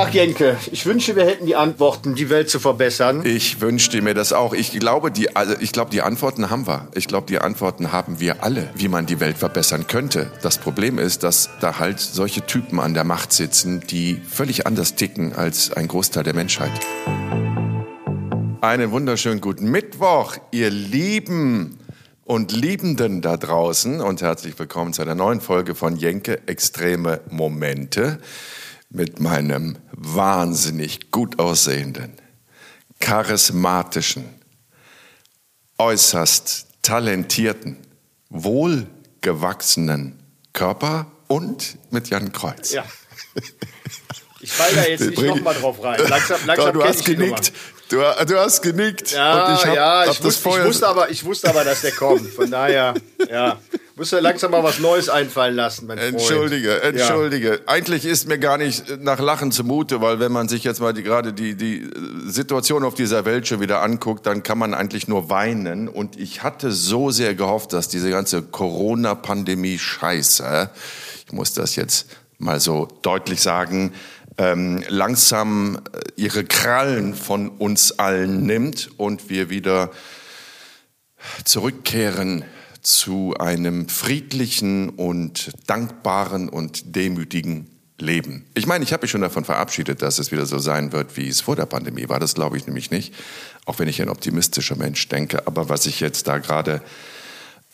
Ach Jenke, ich wünsche, wir hätten die Antworten, die Welt zu verbessern. Ich wünschte mir das auch. Ich glaube, die, also ich glaube, die Antworten haben wir. Ich glaube, die Antworten haben wir alle, wie man die Welt verbessern könnte. Das Problem ist, dass da halt solche Typen an der Macht sitzen, die völlig anders ticken als ein Großteil der Menschheit. Einen wunderschönen guten Mittwoch, ihr Lieben und Liebenden da draußen und herzlich willkommen zu einer neuen Folge von Jenke Extreme Momente mit meinem wahnsinnig gut aussehenden, charismatischen, äußerst talentierten, wohlgewachsenen Körper und mit Jan Kreuz. Ja. Ich fall da jetzt nicht nochmal drauf rein. Langsam, langsam du hast genickt. Du, du, hast genickt. Ja, ich hab, ja, ich, wusste, ich, wusste aber, ich wusste aber, dass der kommt. Von daher, ja. Muss ja langsam mal was Neues einfallen lassen, mein Freund. Entschuldige, entschuldige. Ja. Eigentlich ist mir gar nicht nach Lachen zumute, weil wenn man sich jetzt mal die, gerade die, die Situation auf dieser Welt schon wieder anguckt, dann kann man eigentlich nur weinen. Und ich hatte so sehr gehofft, dass diese ganze Corona-Pandemie Scheiße, ich muss das jetzt mal so deutlich sagen, ähm, langsam äh, ihre Krallen von uns allen nimmt und wir wieder zurückkehren zu einem friedlichen und dankbaren und demütigen Leben. Ich meine, ich habe mich schon davon verabschiedet, dass es wieder so sein wird, wie es vor der Pandemie war. Das glaube ich nämlich nicht, auch wenn ich ein optimistischer Mensch denke. Aber was ich jetzt da gerade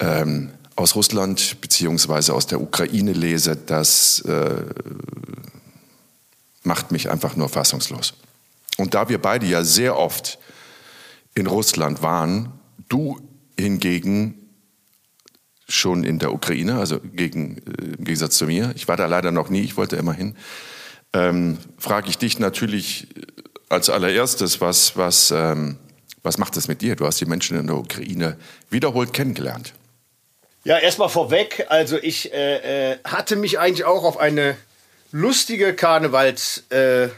ähm, aus Russland beziehungsweise aus der Ukraine lese, das äh, macht mich einfach nur fassungslos. Und da wir beide ja sehr oft in Russland waren, du hingegen schon in der Ukraine, also gegen, äh, im Gegensatz zu mir. Ich war da leider noch nie, ich wollte immer hin. Ähm, frage ich dich natürlich als allererstes, was, was, ähm, was macht es mit dir? Du hast die Menschen in der Ukraine wiederholt kennengelernt. Ja, erstmal vorweg, also ich äh, äh, hatte mich eigentlich auch auf eine lustige Karnevals... Äh,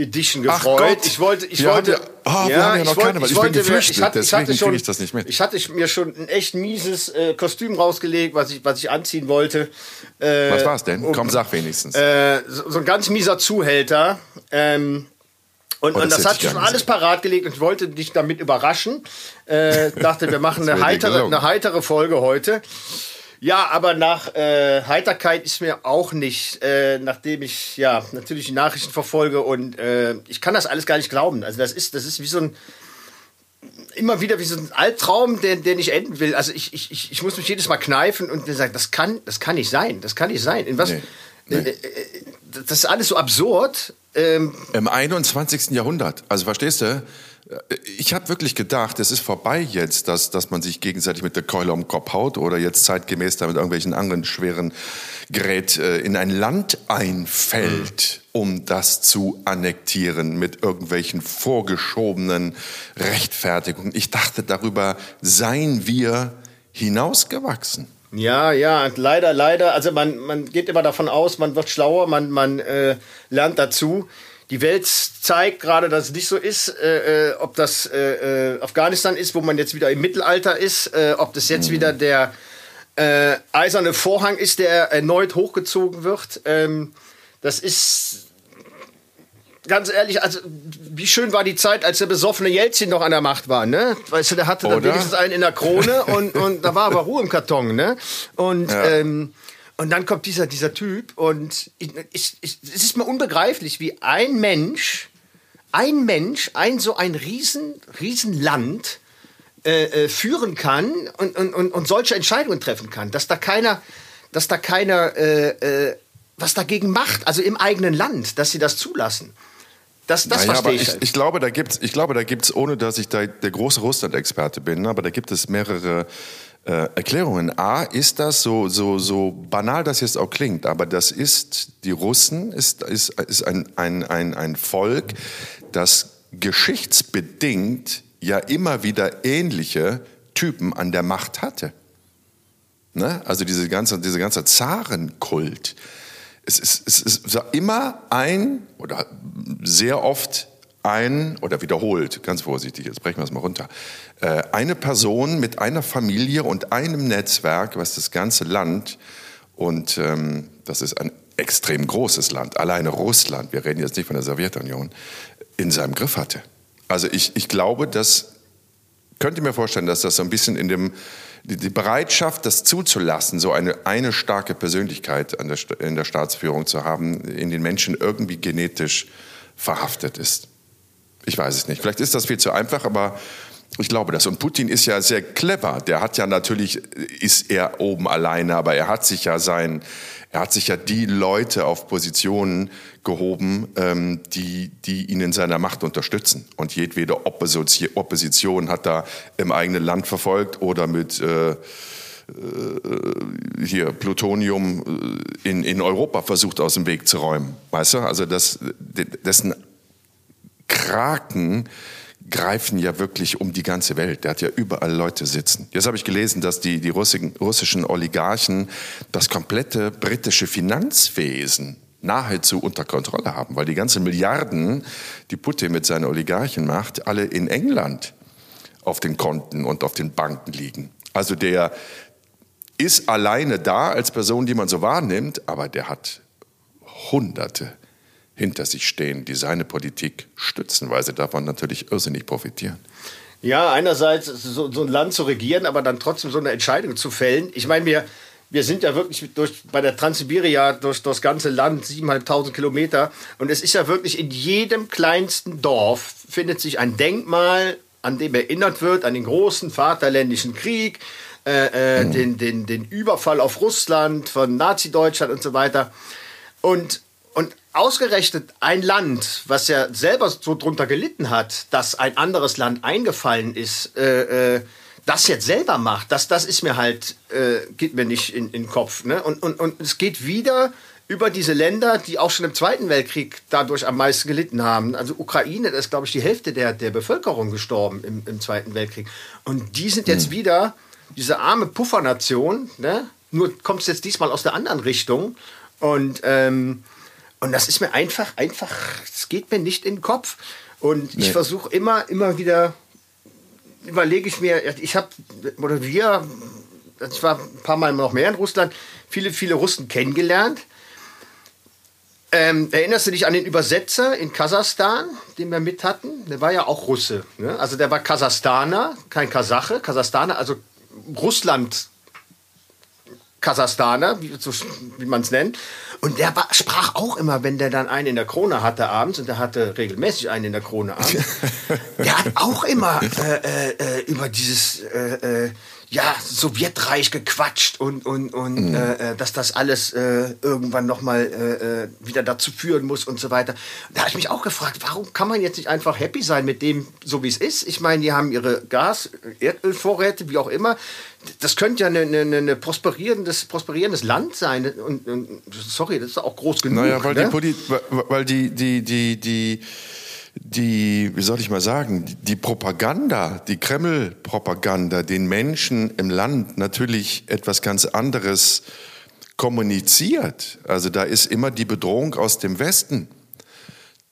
Edition gefreut. Ich wollte, ich wir wollte, ja, oh, wir haben ja noch keine, ich, ich bin geflüchtet, ich hatte, deswegen kriege ich das nicht mit. Ich hatte mir schon ein echt mieses äh, Kostüm rausgelegt, was ich, was ich anziehen wollte. Äh, was war es denn? Komm, sag wenigstens. Äh, so, so, ein ganz mieser Zuhälter. Ähm, und, oh, das, und das hat schon alles parat gelegt und ich wollte dich damit überraschen. Äh, dachte, wir machen eine heitere, eine heitere Folge heute. Ja, aber nach äh, Heiterkeit ist mir auch nicht, äh, nachdem ich ja natürlich die Nachrichten verfolge und äh, ich kann das alles gar nicht glauben. Also das ist, das ist wie so ein immer wieder wie so ein Albtraum, der, der nicht enden will. Also ich, ich, ich muss mich jedes Mal kneifen und sagen, das kann, das kann nicht sein, das kann nicht sein. In was? Nee, nee. Äh, äh, das ist alles so absurd. Ähm Im 21. Jahrhundert. Also verstehst du? Ich habe wirklich gedacht, es ist vorbei jetzt, dass, dass man sich gegenseitig mit der Keule um den Kopf haut oder jetzt zeitgemäß da mit irgendwelchen anderen schweren Gerät äh, in ein Land einfällt, um das zu annektieren mit irgendwelchen vorgeschobenen Rechtfertigungen. Ich dachte, darüber seien wir hinausgewachsen. Ja, ja, leider, leider. Also man, man geht immer davon aus, man wird schlauer, man, man äh, lernt dazu die Welt zeigt gerade, dass es nicht so ist, äh, äh, ob das äh, äh, Afghanistan ist, wo man jetzt wieder im Mittelalter ist, äh, ob das jetzt mhm. wieder der äh, eiserne Vorhang ist, der erneut hochgezogen wird. Ähm, das ist ganz ehrlich, also wie schön war die Zeit, als der besoffene Jelzin noch an der Macht war, ne? Weißt du, der hatte dann wenigstens einen in der Krone und, und da war aber Ruhe im Karton, ne? Und ja. ähm, und dann kommt dieser, dieser Typ und ich, ich, ich, es ist mir unbegreiflich, wie ein Mensch, ein Mensch, ein so ein riesen, riesen Land äh, äh, führen kann und, und, und, und solche Entscheidungen treffen kann, dass da keiner, dass da keiner äh, äh, was dagegen macht, also im eigenen Land, dass sie das zulassen. Das, das naja, verstehe ich, ich, ich. glaube, da gibt's, ich glaube, da gibt's, ohne dass ich da der große Russland-Experte bin, aber da gibt es mehrere äh, Erklärungen. A, ist das so, so, so banal das jetzt auch klingt, aber das ist, die Russen ist, ist, ist ein, ein, ein, ein Volk, das geschichtsbedingt ja immer wieder ähnliche Typen an der Macht hatte. Ne? Also diese ganze, diese ganze Zarenkult. Es ist, es ist immer ein oder sehr oft ein, oder wiederholt, ganz vorsichtig, jetzt brechen wir es mal runter, äh, eine Person mit einer Familie und einem Netzwerk, was das ganze Land, und ähm, das ist ein extrem großes Land, alleine Russland, wir reden jetzt nicht von der Sowjetunion, in seinem Griff hatte. Also ich, ich glaube, dass, könnte mir vorstellen, dass das so ein bisschen in dem, die, Bereitschaft, das zuzulassen, so eine, eine starke Persönlichkeit der, in der Staatsführung zu haben, in den Menschen irgendwie genetisch verhaftet ist. Ich weiß es nicht. Vielleicht ist das viel zu einfach, aber ich glaube das. Und Putin ist ja sehr clever. Der hat ja natürlich, ist er oben alleine, aber er hat sich ja sein, er hat sich ja die Leute auf Positionen gehoben, ähm, die, die ihn in seiner Macht unterstützen. Und jedwede Opposition hat da im eigenen Land verfolgt oder mit äh, äh hier Plutonium äh, in, in Europa versucht aus dem Weg zu räumen. Weißt du? Also das, dessen Kraken greifen ja wirklich um die ganze Welt. Der hat ja überall Leute sitzen. Jetzt habe ich gelesen, dass die, die russischen, russischen Oligarchen das komplette britische Finanzwesen nahezu unter Kontrolle haben, weil die ganzen Milliarden, die Putin mit seinen Oligarchen macht, alle in England auf den Konten und auf den Banken liegen. Also der ist alleine da als Person, die man so wahrnimmt, aber der hat Hunderte hinter sich stehen, die seine Politik stützen, weil sie davon natürlich irrsinnig profitieren. Ja, einerseits so, so ein Land zu regieren, aber dann trotzdem so eine Entscheidung zu fällen. Ich meine, wir, wir sind ja wirklich durch, bei der Transsibiria durch, durch das ganze Land, 7.500 Kilometer. Und es ist ja wirklich in jedem kleinsten Dorf findet sich ein Denkmal, an dem erinnert wird, an den großen Vaterländischen Krieg, äh, äh, mhm. den, den, den Überfall auf Russland von Nazi-Deutschland und so weiter. Und und ausgerechnet ein Land, was ja selber so drunter gelitten hat, dass ein anderes Land eingefallen ist, äh, äh, das jetzt selber macht, das, das ist mir halt, äh, geht mir nicht in, in den Kopf. Ne? Und, und, und es geht wieder über diese Länder, die auch schon im Zweiten Weltkrieg dadurch am meisten gelitten haben. Also Ukraine, da ist, glaube ich, die Hälfte der, der Bevölkerung gestorben im, im Zweiten Weltkrieg. Und die sind jetzt mhm. wieder diese arme Puffernation, ne? nur kommt es jetzt diesmal aus der anderen Richtung. Und ähm, und das ist mir einfach, einfach, es geht mir nicht in den Kopf. Und nee. ich versuche immer, immer wieder, überlege ich mir, ich habe, oder wir, ich war ein paar Mal noch mehr in Russland, viele, viele Russen kennengelernt. Ähm, erinnerst du dich an den Übersetzer in Kasachstan, den wir mit hatten? Der war ja auch Russe. Ne? Also der war Kasachstaner, kein Kasache, Kasachstaner, also Russland Kasachstaner, wie, so, wie man es nennt. Und der war, sprach auch immer, wenn der dann einen in der Krone hatte abends, und der hatte regelmäßig einen in der Krone abends, der hat auch immer äh, äh, über dieses äh, äh ja, Sowjetreich gequatscht und, und, und mhm. äh, äh dass das alles äh, irgendwann nochmal äh, äh, wieder dazu führen muss und so weiter. Da habe ich mich auch gefragt, warum kann man jetzt nicht einfach happy sein mit dem, so wie es ist? Ich meine, die haben ihre Gas-, Erdölvorräte, wie auch immer. Das könnte ja ein eine, eine prosperierendes, prosperierendes Land sein. Und, und, sorry, das ist auch groß genug. Naja, weil, ne? die, weil die, die, die, die die, wie soll ich mal sagen, die Propaganda, die Kreml-Propaganda den Menschen im Land natürlich etwas ganz anderes kommuniziert. Also da ist immer die Bedrohung aus dem Westen.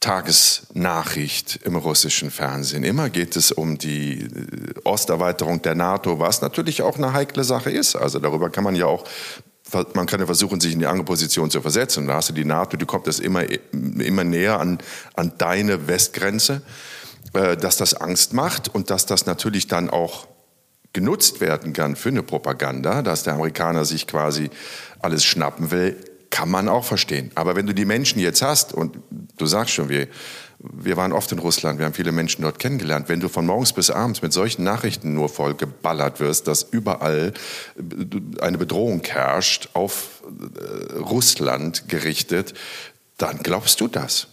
Tagesnachricht im russischen Fernsehen. Immer geht es um die äh, Osterweiterung der NATO, was natürlich auch eine heikle Sache ist. Also darüber kann man ja auch man kann ja versuchen, sich in die andere Position zu versetzen. Da hast du die NATO, die kommt das immer, immer näher an, an deine Westgrenze, äh, dass das Angst macht und dass das natürlich dann auch genutzt werden kann für eine Propaganda, dass der Amerikaner sich quasi alles schnappen will, kann man auch verstehen. Aber wenn du die Menschen jetzt hast, und du sagst schon, wir, wir waren oft in Russland, wir haben viele Menschen dort kennengelernt. Wenn du von morgens bis abends mit solchen Nachrichten nur voll geballert wirst, dass überall eine Bedrohung herrscht, auf äh, Russland gerichtet, dann glaubst du das.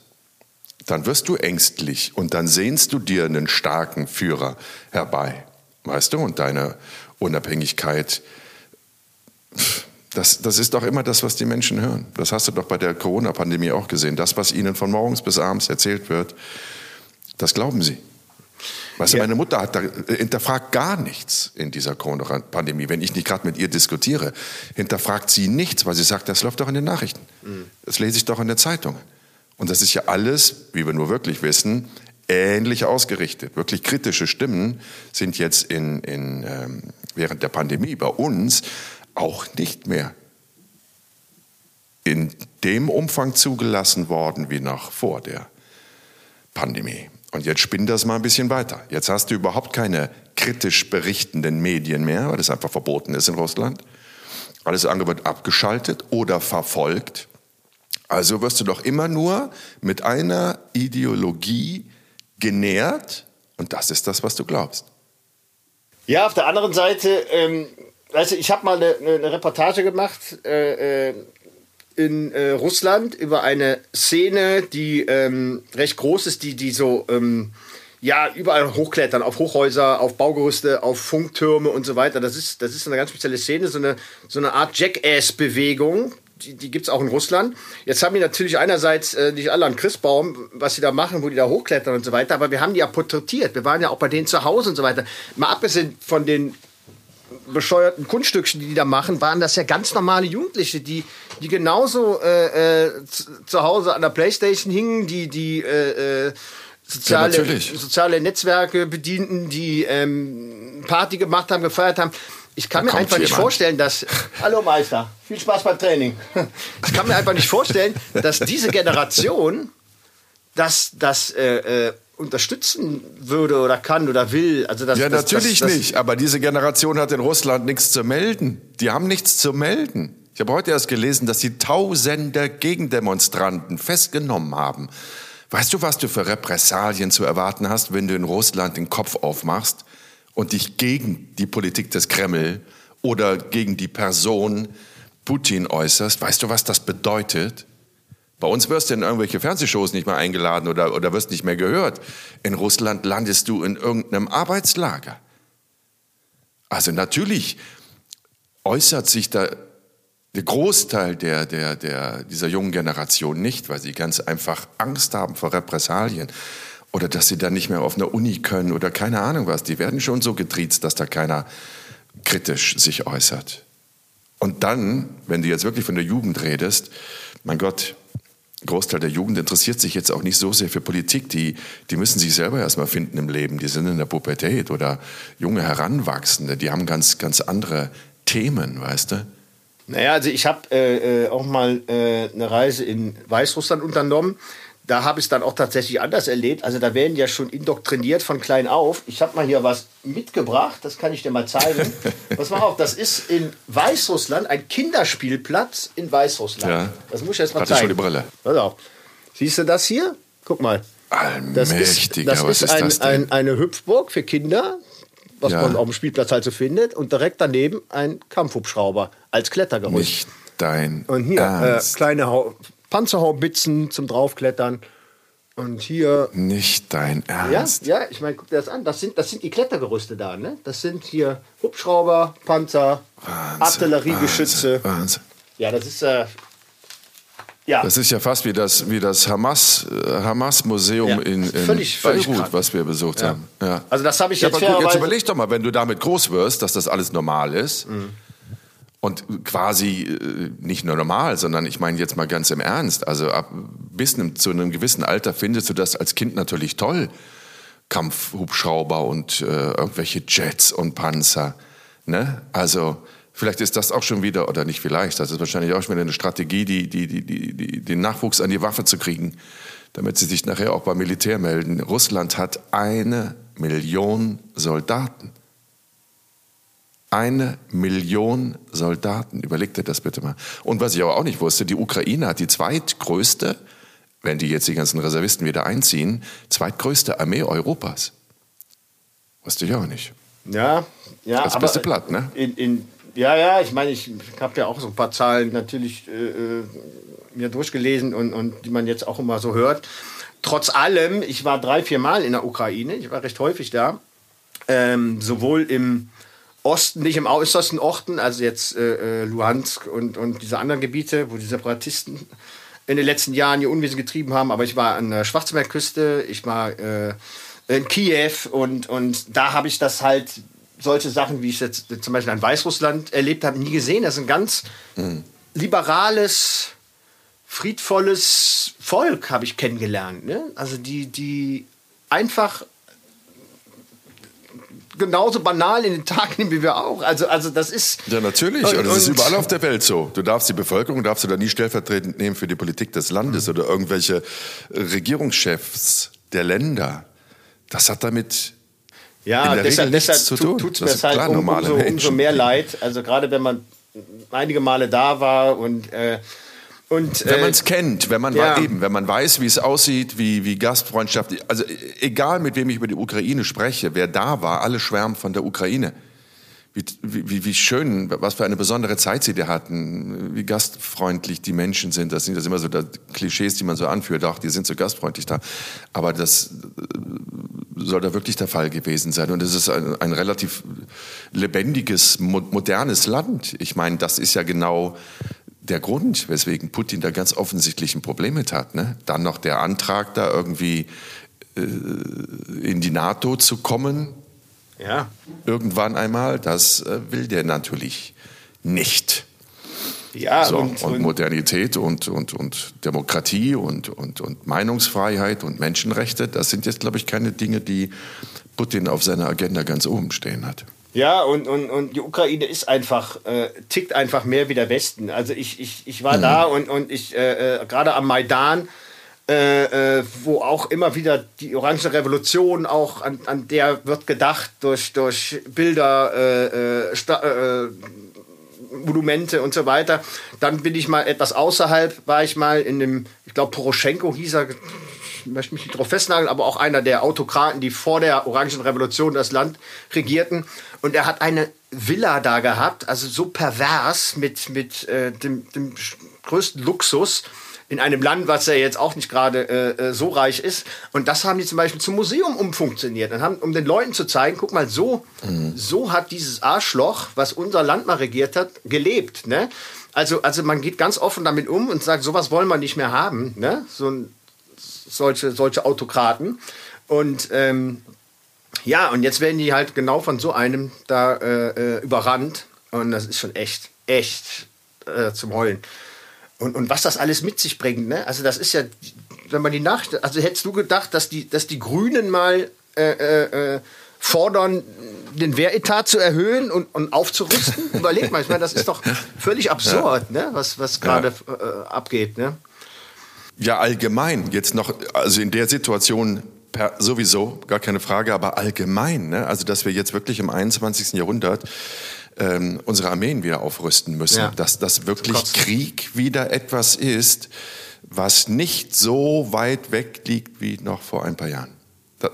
Dann wirst du ängstlich und dann sehnst du dir einen starken Führer herbei. Weißt du? Und deine Unabhängigkeit. Das, das ist doch immer das, was die Menschen hören. Das hast du doch bei der Corona-Pandemie auch gesehen. Das, was ihnen von morgens bis abends erzählt wird, das glauben sie. Weißt ja. du, meine Mutter hat da, äh, hinterfragt gar nichts in dieser Corona-Pandemie. Wenn ich nicht gerade mit ihr diskutiere, hinterfragt sie nichts, weil sie sagt, das läuft doch in den Nachrichten. Mhm. Das lese ich doch in der Zeitung. Und das ist ja alles, wie wir nur wirklich wissen, ähnlich ausgerichtet. Wirklich kritische Stimmen sind jetzt in, in, ähm, während der Pandemie bei uns auch nicht mehr in dem Umfang zugelassen worden wie noch vor der Pandemie. Und jetzt spinn das mal ein bisschen weiter. Jetzt hast du überhaupt keine kritisch berichtenden Medien mehr, weil das einfach verboten ist in Russland. Alles andere wird abgeschaltet oder verfolgt. Also wirst du doch immer nur mit einer Ideologie genährt und das ist das, was du glaubst. Ja, auf der anderen Seite, ähm, also ich habe mal eine, eine, Reportage gemacht äh, äh, in äh, Russland über eine Szene, die ähm, recht groß ist, die, die so ähm, ja, überall hochklettern, auf Hochhäuser, auf Baugerüste, auf Funktürme und so weiter. Das ist, das ist eine ganz spezielle Szene, so eine, so eine Art Jackass-Bewegung, die, die gibt es auch in Russland. Jetzt haben die natürlich einerseits äh, nicht alle an Christbaum, was sie da machen, wo die da hochklettern und so weiter, aber wir haben die ja porträtiert. Wir waren ja auch bei denen zu Hause und so weiter. Mal abgesehen von den bescheuerten Kunststückchen, die die da machen, waren das ja ganz normale Jugendliche, die, die genauso äh, äh, zu Hause an der Playstation hingen, die, die äh, äh soziale, ja, soziale Netzwerke bedienten, die ähm, Party gemacht haben, gefeiert haben. Ich kann da mir einfach nicht jemand. vorstellen, dass. Hallo Meister, viel Spaß beim Training. Ich kann mir einfach nicht vorstellen, dass diese Generation das, das äh, äh, unterstützen würde oder kann oder will. Also das, ja, das, natürlich das, nicht. Aber diese Generation hat in Russland nichts zu melden. Die haben nichts zu melden. Ich habe heute erst gelesen, dass sie tausende Gegendemonstranten festgenommen haben. Weißt du, was du für Repressalien zu erwarten hast, wenn du in Russland den Kopf aufmachst? und dich gegen die Politik des Kreml oder gegen die Person Putin äußerst, weißt du, was das bedeutet? Bei uns wirst du in irgendwelche Fernsehshows nicht mehr eingeladen oder, oder wirst nicht mehr gehört. In Russland landest du in irgendeinem Arbeitslager. Also natürlich äußert sich da der Großteil der, der, der, dieser jungen Generation nicht, weil sie ganz einfach Angst haben vor Repressalien oder dass sie dann nicht mehr auf einer Uni können oder keine Ahnung was. Die werden schon so getriezt, dass da keiner kritisch sich äußert. Und dann, wenn du jetzt wirklich von der Jugend redest, mein Gott, Großteil der Jugend interessiert sich jetzt auch nicht so sehr für Politik. Die, die müssen sich selber erstmal finden im Leben. Die sind in der Pubertät oder junge Heranwachsende. Die haben ganz, ganz andere Themen, weißt du? Naja, also ich habe äh, äh, auch mal äh, eine Reise in Weißrussland unternommen da habe ich es dann auch tatsächlich anders erlebt. Also da werden ja schon indoktriniert von klein auf. Ich habe mal hier was mitgebracht, das kann ich dir mal zeigen. Pass mal auf, das ist in Weißrussland, ein Kinderspielplatz in Weißrussland. Ja. Das muss ich jetzt mal Hatte zeigen. schon die Brille. Pass auf. Siehst du das hier? Guck mal. Das ist, das ist, ist ein, das ein, eine Hüpfburg für Kinder, was ja. man auf dem Spielplatz halt so findet. Und direkt daneben ein Kampfhubschrauber als Klettergerüst. Nicht dein Und hier äh, kleine Panzerhaubitzen zum draufklettern. Und hier. Nicht dein Ernst. Ja, ja ich meine, guck dir das an. Das sind, das sind die Klettergerüste da, ne? Das sind hier Hubschrauber, Panzer, Wahnsinn, Artilleriegeschütze. Wahnsinn, Wahnsinn. Ja, das ist. Äh, ja. Das ist ja fast wie das, wie das Hamas, äh, Hamas Museum ja, in, in völlig, völlig Beirut, was wir besucht ja. haben. Ja. Also das habe ich jetzt. Ja, aber guck, jetzt überleg doch mal, wenn du damit groß wirst, dass das alles normal ist. Mhm und quasi äh, nicht nur normal, sondern ich meine jetzt mal ganz im Ernst, also ab bis zu einem gewissen Alter findest du das als Kind natürlich toll. Kampfhubschrauber und äh, irgendwelche Jets und Panzer. Ne? Also vielleicht ist das auch schon wieder, oder nicht vielleicht, das ist wahrscheinlich auch schon wieder eine Strategie, die, die, die, die, den Nachwuchs an die Waffe zu kriegen, damit sie sich nachher auch beim Militär melden. Russland hat eine Million Soldaten. Eine Million Soldaten. Überleg dir das bitte mal. Und was ich aber auch nicht wusste, die Ukraine hat die zweitgrößte, wenn die jetzt die ganzen Reservisten wieder einziehen, zweitgrößte Armee Europas. Wusste ich auch nicht. Ja, ja. Das beste Blatt, ne? In, in, ja, ja, ich meine, ich habe ja auch so ein paar Zahlen natürlich äh, äh, mir durchgelesen und, und die man jetzt auch immer so hört. Trotz allem, ich war drei, vier Mal in der Ukraine, ich war recht häufig da, ähm, sowohl im Osten, nicht im äußersten Osten, also jetzt äh, äh, Luhansk und, und diese anderen Gebiete, wo die Separatisten in den letzten Jahren ihr Unwesen getrieben haben. Aber ich war an der Schwarzmeerküste, ich war äh, in Kiew und, und da habe ich das halt, solche Sachen, wie ich jetzt zum Beispiel in Weißrussland erlebt habe, nie gesehen. Das ist ein ganz mhm. liberales, friedvolles Volk, habe ich kennengelernt. Ne? Also die, die einfach genauso banal in den Tag nehmen wie wir auch. Also, also das ist. Ja, natürlich. Und, und das ist überall auf der Welt so. Du darfst die Bevölkerung, darfst du da nie stellvertretend nehmen für die Politik des Landes mhm. oder irgendwelche Regierungschefs der Länder. Das hat damit ja, deshalb, deshalb tut es mir halt um, umso, umso, mehr leid. Also gerade wenn man einige Male da war und äh, und, wenn man es kennt, wenn man ja. eben, wenn man weiß, wie es aussieht, wie, wie Gastfreundschaft, also egal mit wem ich über die Ukraine spreche, wer da war, alle schwärmen von der Ukraine. Wie, wie, wie schön, was für eine besondere Zeit sie da hatten, wie gastfreundlich die Menschen sind. Das sind das immer so die Klischees, die man so anführt. Ach, die sind so gastfreundlich da. Aber das äh, soll da wirklich der Fall gewesen sein. Und es ist ein, ein relativ lebendiges, modernes Land. Ich meine, das ist ja genau der Grund, weswegen Putin da ganz offensichtlich ein Problem mit hat. Ne? Dann noch der Antrag, da irgendwie äh, in die NATO zu kommen. Ja. Irgendwann einmal, das äh, will der natürlich nicht. Ja, so, und, und, Modernität und, und, und Demokratie und, und, und Meinungsfreiheit und Menschenrechte, das sind jetzt, glaube ich, keine Dinge, die Putin auf seiner Agenda ganz oben stehen hat. Ja, und, und, und die Ukraine ist einfach, äh, tickt einfach mehr wie der Westen. Also ich, ich, ich war mhm. da und, und ich, äh, äh, gerade am Maidan, äh, äh, wo auch immer wieder die Orange Revolution auch an, an der wird gedacht durch, durch Bilder, äh, Monumente und so weiter. Dann bin ich mal etwas außerhalb, war ich mal in dem, ich glaube Poroschenko hieß er, möchte mich nicht darauf festnageln, aber auch einer der Autokraten, die vor der Orangen Revolution das Land regierten. Und er hat eine Villa da gehabt, also so pervers mit, mit äh, dem, dem größten Luxus in einem Land, was ja jetzt auch nicht gerade äh, äh, so reich ist. Und das haben die zum Beispiel zum Museum umfunktioniert und haben, um den Leuten zu zeigen, guck mal, so, mhm. so hat dieses Arschloch, was unser Land mal regiert hat, gelebt. Ne? Also, also man geht ganz offen damit um und sagt, sowas wollen wir nicht mehr haben. Ne? So ein solche, solche Autokraten. Und ähm, ja, und jetzt werden die halt genau von so einem da äh, äh, überrannt. Und das ist schon echt, echt äh, zum Heulen. Und, und was das alles mit sich bringt, ne? Also das ist ja, wenn man die Nacht, also hättest du gedacht, dass die, dass die Grünen mal äh, äh, äh fordern, den Wehretat zu erhöhen und, und aufzurüsten? Überleg mal, ich meine, das ist doch völlig absurd, ja. ne? was, was gerade ja. äh, abgeht. Ne? Ja, allgemein. Jetzt noch, also in der Situation per, sowieso, gar keine Frage, aber allgemein. Ne? Also, dass wir jetzt wirklich im 21. Jahrhundert ähm, unsere Armeen wieder aufrüsten müssen. Ja. Dass das wirklich Krieg wieder etwas ist, was nicht so weit weg liegt wie noch vor ein paar Jahren.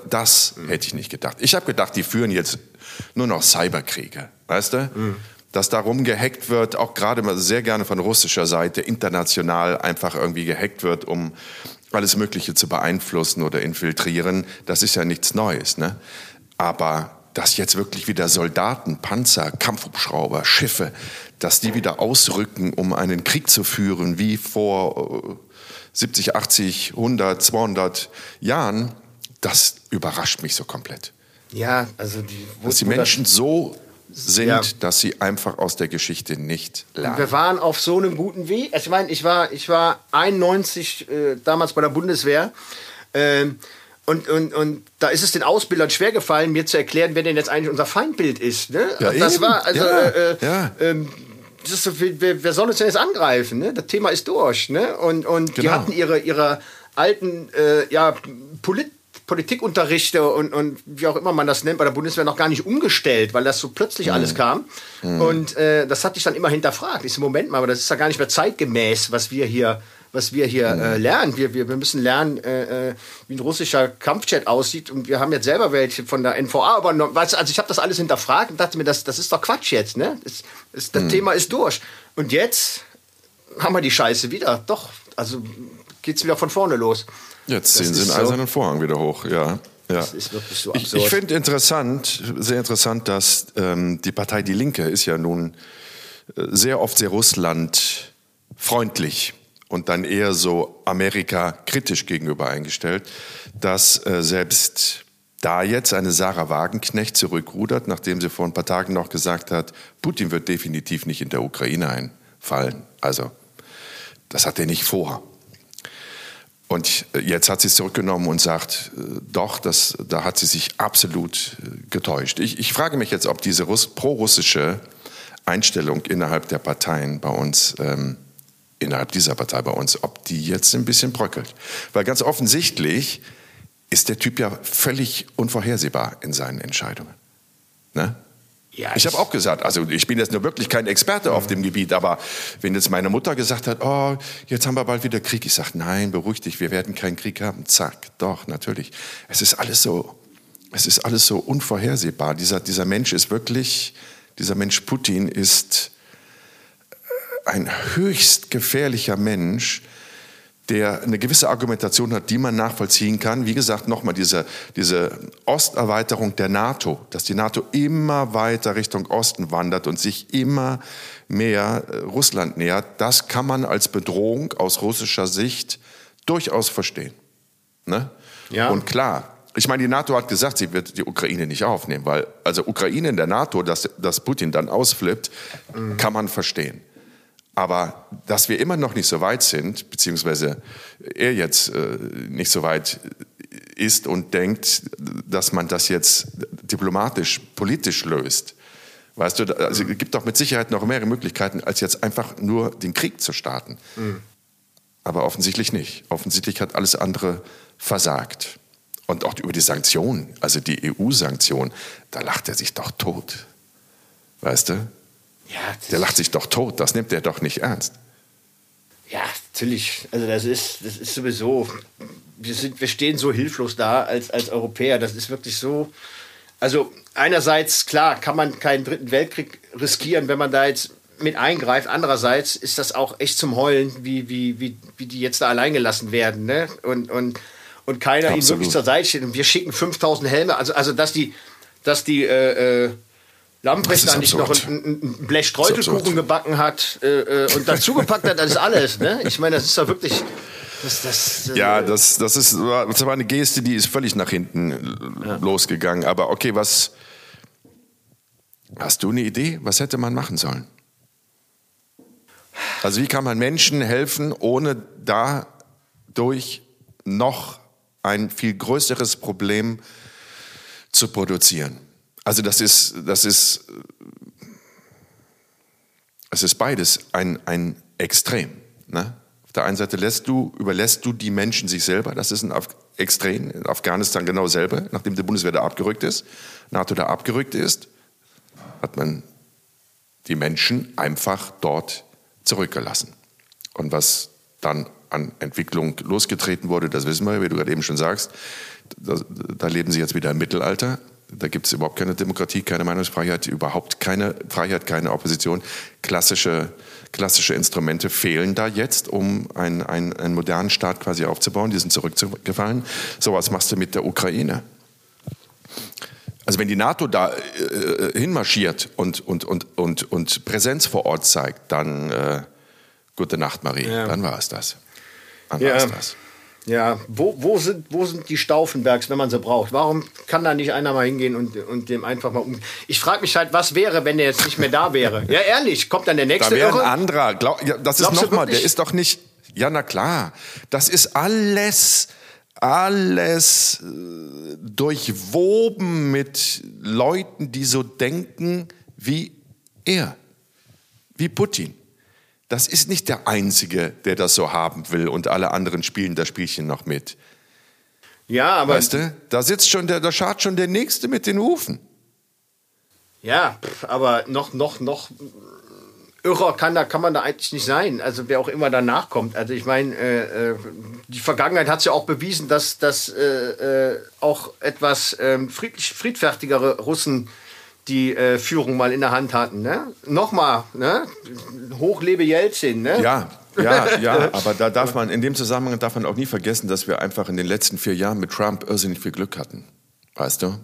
Das mhm. hätte ich nicht gedacht. Ich habe gedacht, die führen jetzt nur noch Cyberkriege, weißt du? Mhm dass darum gehackt wird, auch gerade sehr gerne von russischer Seite, international einfach irgendwie gehackt wird, um alles Mögliche zu beeinflussen oder infiltrieren, das ist ja nichts Neues. Ne? Aber dass jetzt wirklich wieder Soldaten, Panzer, Kampfhubschrauber, Schiffe, dass die wieder ausrücken, um einen Krieg zu führen, wie vor 70, 80, 100, 200 Jahren, das überrascht mich so komplett. Ja, also die, dass die Menschen so sind, ja. dass sie einfach aus der Geschichte nicht lernen. wir waren auf so einem guten Weg. Also ich meine, ich war, ich war 91 äh, damals bei der Bundeswehr. Ähm, und, und, und da ist es den Ausbildern schwer gefallen, mir zu erklären, wer denn jetzt eigentlich unser Feindbild ist. Ne? Ja, das eben. war, also, ja, äh, äh ja. Ähm, das wer, wer, soll uns denn jetzt angreifen? Ne? Das Thema ist durch. Ne? Und, und genau. die hatten ihre, ihre alten äh, ja, Polit Politikunterrichte und, und wie auch immer man das nennt, bei der Bundeswehr noch gar nicht umgestellt, weil das so plötzlich mhm. alles kam. Mhm. Und äh, das hatte ich dann immer hinterfragt. Ich so, Moment mal, aber das ist ja gar nicht mehr zeitgemäß, was wir hier was wir hier mhm. äh, lernen. Wir, wir, wir müssen lernen, äh, äh wie ein russischer Kampfjet aussieht. Und wir haben jetzt selber welche von der NVA. Aber noch, weißt, also ich habe das alles hinterfragt und dachte mir, das, das ist doch Quatsch jetzt. Ne? Das, das, das mhm. Thema ist durch. Und jetzt haben wir die Scheiße wieder. Doch, also geht es wieder von vorne los. Jetzt ziehen sie den eisernen Vorhang wieder hoch, ja. Ja. So. Ich, ich finde interessant, sehr interessant, dass ähm, die Partei Die Linke ist ja nun äh, sehr oft sehr russlandfreundlich und dann eher so Amerika kritisch gegenüber eingestellt, dass äh, selbst da jetzt eine Sarah Wagenknecht zurückrudert, nachdem sie vor ein paar Tagen noch gesagt hat, Putin wird definitiv nicht in der Ukraine einfallen. Also, das hat er nicht vor. Und jetzt hat sie es zurückgenommen und sagt, äh, doch, das, da hat sie sich absolut äh, getäuscht. Ich, ich frage mich jetzt, ob diese pro-russische Einstellung innerhalb der Parteien bei uns, ähm, innerhalb dieser Partei bei uns, ob die jetzt ein bisschen bröckelt. Weil ganz offensichtlich ist der Typ ja völlig unvorhersehbar in seinen Entscheidungen. Ne? Ja, ich habe auch gesagt, also ich bin jetzt nur wirklich kein Experte auf dem Gebiet, aber wenn jetzt meine Mutter gesagt hat, oh, jetzt haben wir bald wieder Krieg, ich sage, nein, beruhig dich, wir werden keinen Krieg haben. Zack, doch, natürlich. Es ist alles so, es ist alles so unvorhersehbar. Dieser, dieser Mensch ist wirklich, dieser Mensch Putin ist ein höchst gefährlicher Mensch, der eine gewisse Argumentation hat, die man nachvollziehen kann. Wie gesagt, nochmal diese, diese Osterweiterung der NATO, dass die NATO immer weiter Richtung Osten wandert und sich immer mehr äh, Russland nähert, das kann man als Bedrohung aus russischer Sicht durchaus verstehen. Ne? Ja. Und klar, ich meine, die NATO hat gesagt, sie wird die Ukraine nicht aufnehmen, weil also Ukraine in der NATO, dass, dass Putin dann ausflippt, mhm. kann man verstehen. Aber dass wir immer noch nicht so weit sind, beziehungsweise er jetzt äh, nicht so weit ist und denkt, dass man das jetzt diplomatisch, politisch löst. Weißt du, also es gibt doch mit Sicherheit noch mehrere Möglichkeiten, als jetzt einfach nur den Krieg zu starten. Mhm. Aber offensichtlich nicht. Offensichtlich hat alles andere versagt. Und auch über die Sanktionen, also die EU-Sanktionen, da lacht er sich doch tot. Weißt du? Ja, der lacht sich doch tot, das nimmt er doch nicht ernst. Ja, natürlich. Also das ist, das ist sowieso, wir, sind, wir stehen so hilflos da als, als Europäer. Das ist wirklich so. Also einerseits, klar, kann man keinen dritten Weltkrieg riskieren, wenn man da jetzt mit eingreift. Andererseits ist das auch echt zum Heulen, wie, wie, wie, wie die jetzt da allein gelassen werden. Ne? Und, und, und keiner Absolut. ihnen wirklich zur Seite steht. Und wir schicken 5000 Helme. Also, also dass die, dass die äh, äh Lamprecht da nicht noch ein, ein Blech Streutelkuchen gebacken hat äh, äh, und dazugepackt hat, das ist alles. Ne? Ich meine, das ist doch wirklich. Das, das, äh, ja, das, das, ist, das war eine Geste, die ist völlig nach hinten ja. losgegangen. Aber okay, was. Hast du eine Idee? Was hätte man machen sollen? Also, wie kann man Menschen helfen, ohne dadurch noch ein viel größeres Problem zu produzieren? Also das ist, das ist, es ist beides ein, ein Extrem. Ne? Auf der einen Seite lässt du, überlässt du die Menschen sich selber. Das ist ein Extrem. In Afghanistan genau selber. Nachdem die Bundeswehr da abgerückt ist, NATO da abgerückt ist, hat man die Menschen einfach dort zurückgelassen. Und was dann an Entwicklung losgetreten wurde, das wissen wir, wie du gerade eben schon sagst. Da, da leben sie jetzt wieder im Mittelalter. Da gibt es überhaupt keine Demokratie, keine Meinungsfreiheit, überhaupt keine Freiheit, keine Opposition. Klassische, klassische Instrumente fehlen da jetzt, um einen, einen, einen modernen Staat quasi aufzubauen. Die sind zurückgefallen. So was machst du mit der Ukraine. Also wenn die NATO da äh, äh, hinmarschiert und, und, und, und, und Präsenz vor Ort zeigt, dann äh, gute Nacht, Marie. Ja. Dann war es das. Dann ja. war es das. Ja, wo, wo, sind, wo sind die Staufenbergs, wenn man sie braucht? Warum kann da nicht einer mal hingehen und, und dem einfach mal um. Ich frage mich halt, was wäre, wenn der jetzt nicht mehr da wäre? Ja, ehrlich, kommt dann der nächste? Da wäre ein anderer. Glaub, ja, das ist nochmal, der ist doch nicht. Ja, na klar. Das ist alles, alles äh, durchwoben mit Leuten, die so denken wie er, wie Putin. Das ist nicht der Einzige, der das so haben will und alle anderen spielen das Spielchen noch mit. Ja, aber. Weißt du, da sitzt schon der, da schart schon der Nächste mit den Hufen. Ja, aber noch, noch, noch irrer kann, da, kann man da eigentlich nicht sein. Also wer auch immer danach kommt. Also ich meine, äh, äh die Vergangenheit hat ja auch bewiesen, dass, dass äh, äh auch etwas ähm, friedlich, friedfertigere Russen die äh, Führung mal in der Hand hatten. Ne? Nochmal, ne? hochlebe Jelzin. Ne? Ja, ja, ja, aber da darf man, in dem Zusammenhang darf man auch nie vergessen, dass wir einfach in den letzten vier Jahren mit Trump irrsinnig viel Glück hatten. Weißt du?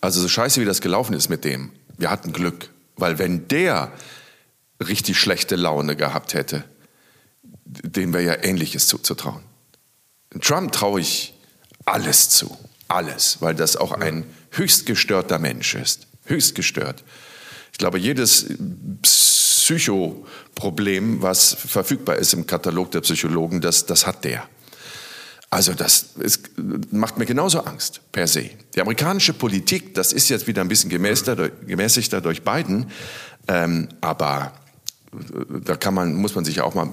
Also so scheiße, wie das gelaufen ist mit dem, wir hatten Glück. Weil wenn der richtig schlechte Laune gehabt hätte, dem wäre ja Ähnliches zuzutrauen. Trump traue ich alles zu. Alles, weil das auch ein höchst gestörter Mensch ist höchst gestört. Ich glaube, jedes Psychoproblem, was verfügbar ist im Katalog der Psychologen, das, das hat der. Also das ist, macht mir genauso Angst per se. Die amerikanische Politik, das ist jetzt wieder ein bisschen gemäßigter, gemäßigter durch Biden, ähm, aber äh, da kann man, muss man sich auch mal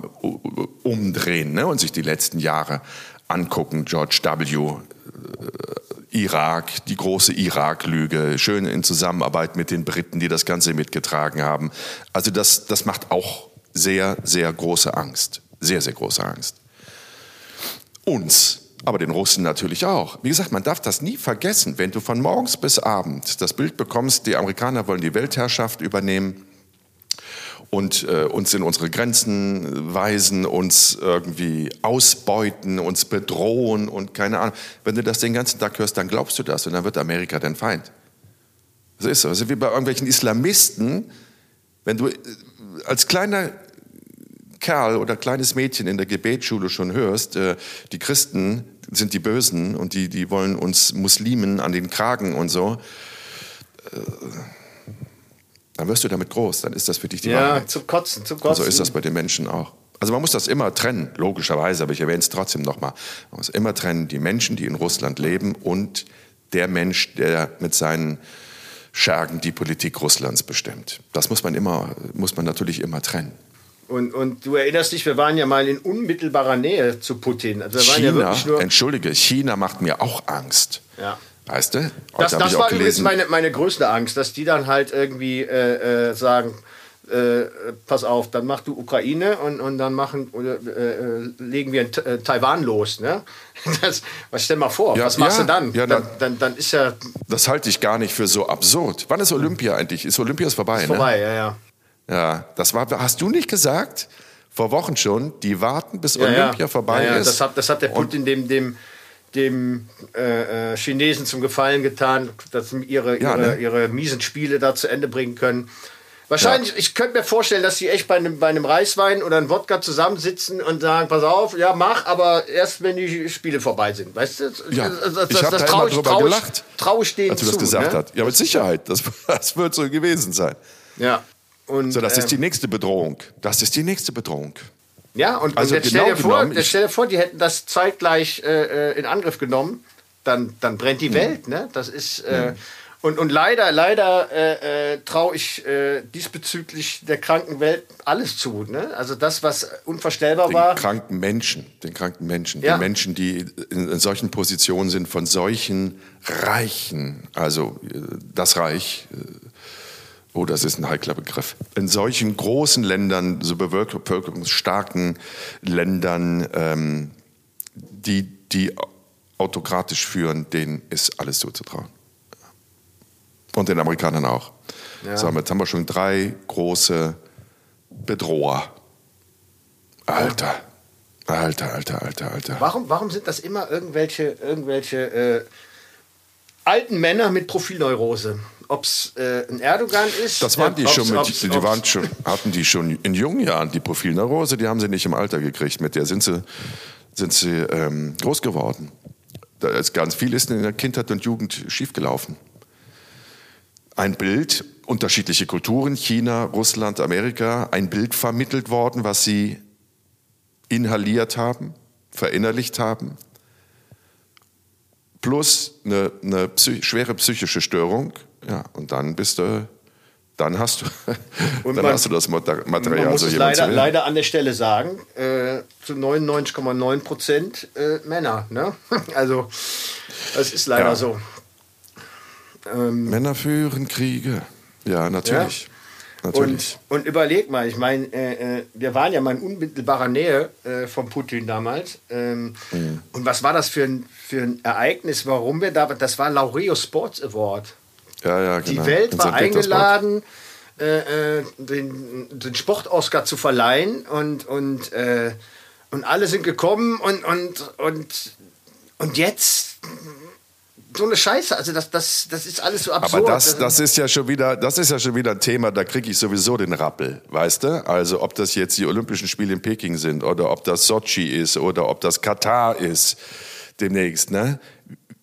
umdrehen ne, und sich die letzten Jahre angucken. George W. Irak, die große Irak-Lüge, schön in Zusammenarbeit mit den Briten, die das Ganze mitgetragen haben. Also das, das macht auch sehr, sehr große Angst. Sehr, sehr große Angst uns, aber den Russen natürlich auch. Wie gesagt, man darf das nie vergessen, wenn du von morgens bis abends das Bild bekommst, die Amerikaner wollen die Weltherrschaft übernehmen und äh, uns in unsere Grenzen weisen, uns irgendwie ausbeuten, uns bedrohen und keine Ahnung. Wenn du das den ganzen Tag hörst, dann glaubst du das und dann wird Amerika dein Feind. Das ist so. Also wie bei irgendwelchen Islamisten, wenn du äh, als kleiner Kerl oder kleines Mädchen in der Gebetsschule schon hörst, äh, die Christen sind die Bösen und die, die wollen uns Muslimen an den Kragen und so, äh, dann wirst du damit groß, dann ist das für dich die ja, Wahrheit. Ja, zum Kotzen, zum Kotzen. Und so ist das bei den Menschen auch. Also man muss das immer trennen, logischerweise, aber ich erwähne es trotzdem nochmal. Man muss immer trennen, die Menschen, die in Russland leben und der Mensch, der mit seinen Schergen die Politik Russlands bestimmt. Das muss man immer, muss man natürlich immer trennen. Und, und du erinnerst dich, wir waren ja mal in unmittelbarer Nähe zu Putin. Also China, ja entschuldige, China macht mir auch Angst. Ja. Weißt du? das, das war übrigens meine, meine größte Angst, dass die dann halt irgendwie äh, äh, sagen, äh, pass auf, dann mach du Ukraine und, und dann machen, oder, äh, legen wir äh, Taiwan los. Ne? Das, was stell mal vor, ja, was machst ja, du dann? Ja, dann, dann? Dann ist ja. Das halte ich gar nicht für so absurd. Wann ist Olympia eigentlich? Ist Olympia ist vorbei? Ist ne? vorbei, ja, ja. Ja, das war, hast du nicht gesagt? Vor Wochen schon, die warten, bis Olympia vorbei ja, ist. Das hat, das hat der Putin dem, dem, dem äh, äh, Chinesen zum Gefallen getan, dass sie ihre, ihre, ne? ihre miesen Spiele da zu Ende bringen können. Wahrscheinlich, ich könnte mir vorstellen, dass sie echt bei einem, bei einem Reiswein oder einem Wodka zusammensitzen und sagen, pass auf, ja, mach, aber erst wenn die Spiele vorbei sind. Weißt du? Ja, das, das, ich habe da immer drüber trau gelacht, trau ich denen als du das gesagt ne? hast. Ja, mit Sicherheit, das, das wird so gewesen sein. Ja, und, so, das ähm, ist die nächste Bedrohung. Das ist die nächste Bedrohung. Ja, und, also und jetzt, genau stell dir vor, genommen, stell dir vor, die hätten das zeitgleich äh, äh, in Angriff genommen, dann, dann brennt die Welt. Ne? Das ist. Äh, und, und leider, leider äh, äh, traue ich äh, diesbezüglich der kranken Welt alles zu. Ne? Also das, was unvorstellbar den war. Den kranken Menschen, den kranken Menschen, ja. die Menschen, die in, in, solchen Positionen sind, von solchen Reichen, also das Reich, oh, das ist ein heikler Begriff, in solchen großen Ländern, so bevölkerungsstarken Ländern, ähm, die, die autokratisch führen, denen ist alles zuzutrauen. Und den Amerikanern auch. Ja. So, jetzt haben wir schon drei große Bedroher. Alter. Alter, alter, alter, alter. Warum, warum sind das immer irgendwelche, irgendwelche äh, alten Männer mit Profilneurose? Ob es äh, ein Erdogan ist. Das waren die ob's, schon, mit, ob's, die ob's, waren schon, hatten die schon in jungen Jahren die Profilneurose, die haben sie nicht im Alter gekriegt. Mit der sind sie, sind sie ähm, groß geworden. Da ist ganz viel ist in der Kindheit und Jugend schiefgelaufen. Ein Bild, unterschiedliche Kulturen, China, Russland, Amerika, ein Bild vermittelt worden, was sie inhaliert haben, verinnerlicht haben, plus eine, eine psych schwere psychische Störung, ja, und dann bist du, dann hast du, dann man, hast du das Material. Man muss so es leider, leider an der Stelle sagen, äh, zu 99,9 Prozent äh, Männer. Ne? Also, das ist leider ja. so. Ähm, Männer führen Kriege. Ja, natürlich. Ja. Natürlich. Und, und überleg mal, ich meine, äh, äh, wir waren ja mal in unmittelbarer Nähe äh, von Putin damals. Ähm, mhm. Und was war das für ein, für ein Ereignis, warum wir da, das war Laureo Sports Award. Ja, ja, genau. Die Welt war eingeladen, äh, äh, den, den Sport-Oscar zu verleihen und, und, äh, und alle sind gekommen und, und, und, und jetzt so eine Scheiße. Also das, das, das ist alles so absurd. Aber das, das ist ja schon wieder, das ist ja schon wieder ein Thema, da kriege ich sowieso den Rappel, weißt du? Also ob das jetzt die Olympischen Spiele in Peking sind oder ob das Sochi ist oder ob das Katar ist demnächst, ne?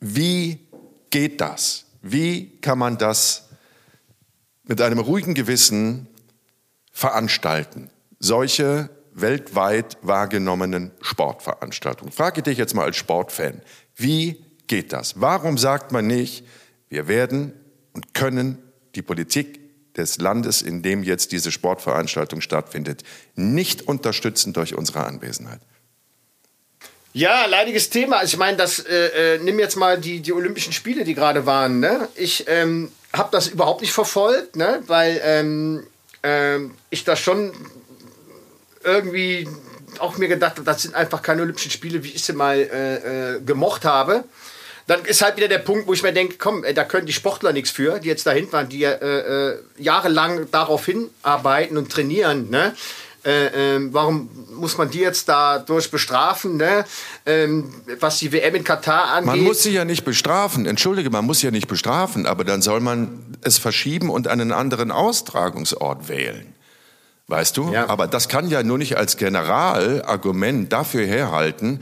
Wie geht das? Wie kann man das mit einem ruhigen Gewissen veranstalten? Solche weltweit wahrgenommenen Sportveranstaltungen. Frage dich jetzt mal als Sportfan, wie geht das? Warum sagt man nicht, wir werden und können die Politik des Landes, in dem jetzt diese Sportveranstaltung stattfindet, nicht unterstützen durch unsere Anwesenheit? Ja, leidiges Thema. Also ich meine, das äh, äh, nimm jetzt mal die, die Olympischen Spiele, die gerade waren. Ne? Ich ähm, habe das überhaupt nicht verfolgt, ne? weil ähm, ähm, ich das schon irgendwie auch mir gedacht habe, das sind einfach keine Olympischen Spiele, wie ich sie mal äh, äh, gemocht habe. Dann ist halt wieder der Punkt, wo ich mir denke, komm, da können die Sportler nichts für, die jetzt dahin waren, die äh, äh, jahrelang darauf hinarbeiten und trainieren. Ne? Äh, äh, warum muss man die jetzt dadurch bestrafen, ne? ähm, was die WM in Katar angeht? Man muss sie ja nicht bestrafen, entschuldige, man muss sie ja nicht bestrafen, aber dann soll man es verschieben und einen anderen Austragungsort wählen. Weißt du? Ja. Aber das kann ja nur nicht als Generalargument dafür herhalten,